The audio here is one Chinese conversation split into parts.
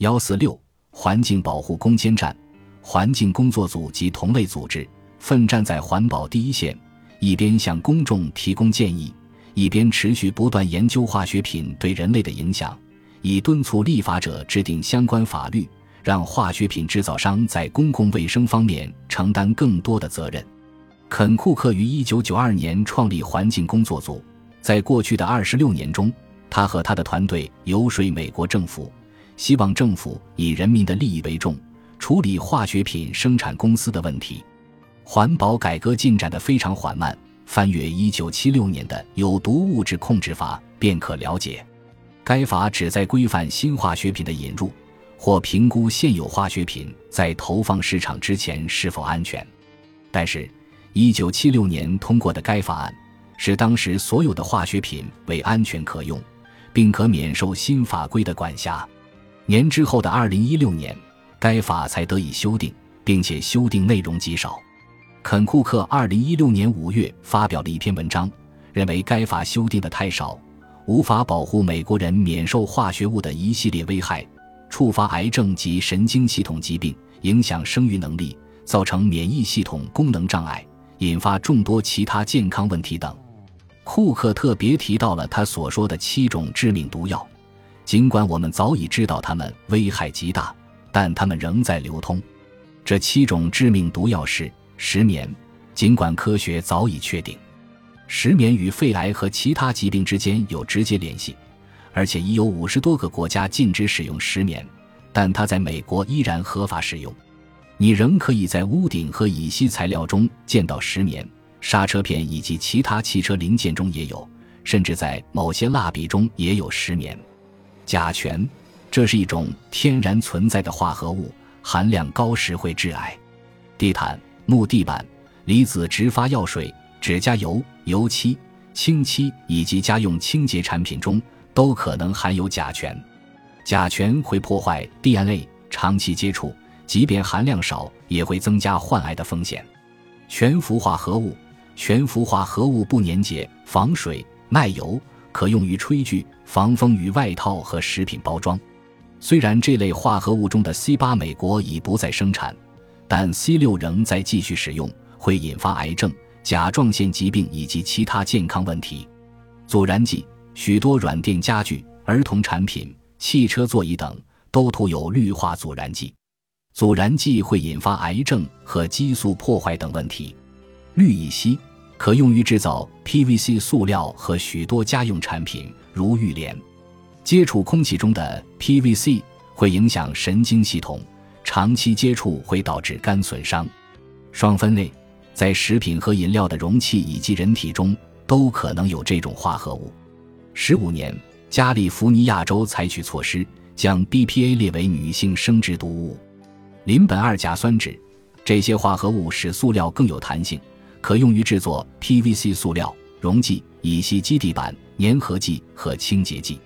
幺四六环境保护攻坚战，环境工作组及同类组织奋战在环保第一线，一边向公众提供建议，一边持续不断研究化学品对人类的影响，以敦促立法者制定相关法律，让化学品制造商在公共卫生方面承担更多的责任。肯·库克于一九九二年创立环境工作组，在过去的二十六年中，他和他的团队游说美国政府，希望政府以人民的利益为重，处理化学品生产公司的问题。环保改革进展得非常缓慢，翻阅一九七六年的《有毒物质控制法》便可了解。该法旨在规范新化学品的引入，或评估现有化学品在投放市场之前是否安全。但是，一九七六年通过的该法案，使当时所有的化学品为安全可用，并可免受新法规的管辖。年之后的二零一六年，该法才得以修订，并且修订内容极少。肯·库克二零一六年五月发表了一篇文章，认为该法修订的太少，无法保护美国人免受化学物的一系列危害，触发癌症及神经系统疾病，影响生育能力，造成免疫系统功能障碍。引发众多其他健康问题等，库克特别提到了他所说的七种致命毒药。尽管我们早已知道它们危害极大，但它们仍在流通。这七种致命毒药是石棉。尽管科学早已确定石棉与肺癌和其他疾病之间有直接联系，而且已有五十多个国家禁止使用石棉，但它在美国依然合法使用。你仍可以在屋顶和乙烯材料中见到石棉，刹车片以及其他汽车零件中也有，甚至在某些蜡笔中也有石棉。甲醛，这是一种天然存在的化合物，含量高时会致癌。地毯、木地板、离子直发药水、指甲油、油漆、清漆以及家用清洁产品中都可能含有甲醛。甲醛会破坏 DNA，长期接触。即便含量少，也会增加患癌的风险。全氟化合物，全氟化合物不粘结、防水、耐油，可用于炊具、防风雨外套和食品包装。虽然这类化合物中的 C 八美国已不再生产，但 C 六仍在继续使用，会引发癌症、甲状腺疾病以及其他健康问题。阻燃剂，许多软垫家具、儿童产品、汽车座椅等都涂有氯化阻燃剂。阻燃剂会引发癌症和激素破坏等问题。氯乙烯可用于制造 PVC 塑料和许多家用产品，如浴帘。接触空气中的 PVC 会影响神经系统，长期接触会导致肝损伤。双酚类在食品和饮料的容器以及人体中都可能有这种化合物。十五年，加利福尼亚州采取措施，将 BPA 列为女性生殖毒物。邻苯二甲酸酯，这些化合物使塑料更有弹性，可用于制作 PVC 塑料、溶剂、乙烯基地板、粘合剂和清洁剂。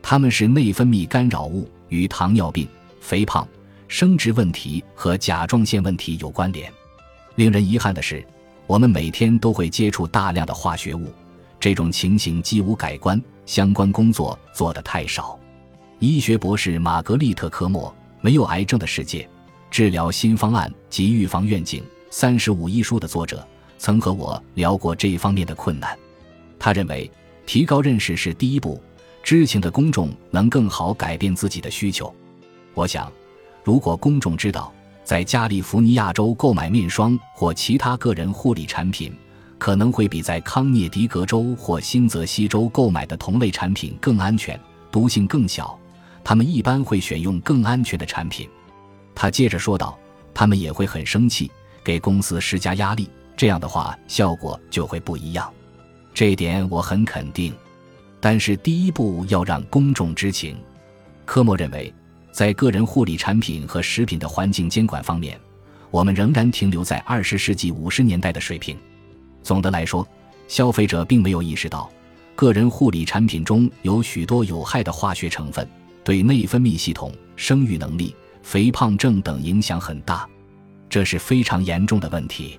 它们是内分泌干扰物，与糖尿病、肥胖、生殖问题和甲状腺问题有关联。令人遗憾的是，我们每天都会接触大量的化学物，这种情形几无改观。相关工作做得太少。医学博士玛格丽特·科莫，《没有癌症的世界》。治疗新方案及预防愿景三十五一书的作者曾和我聊过这一方面的困难。他认为，提高认识是第一步，知情的公众能更好改变自己的需求。我想，如果公众知道在加利福尼亚州购买面霜或其他个人护理产品，可能会比在康涅狄格州或新泽西州购买的同类产品更安全、毒性更小，他们一般会选用更安全的产品。他接着说道：“他们也会很生气，给公司施加压力。这样的话，效果就会不一样。这一点我很肯定。但是第一步要让公众知情。”科莫认为，在个人护理产品和食品的环境监管方面，我们仍然停留在二十世纪五十年代的水平。总的来说，消费者并没有意识到，个人护理产品中有许多有害的化学成分，对内分泌系统、生育能力。肥胖症等影响很大，这是非常严重的问题。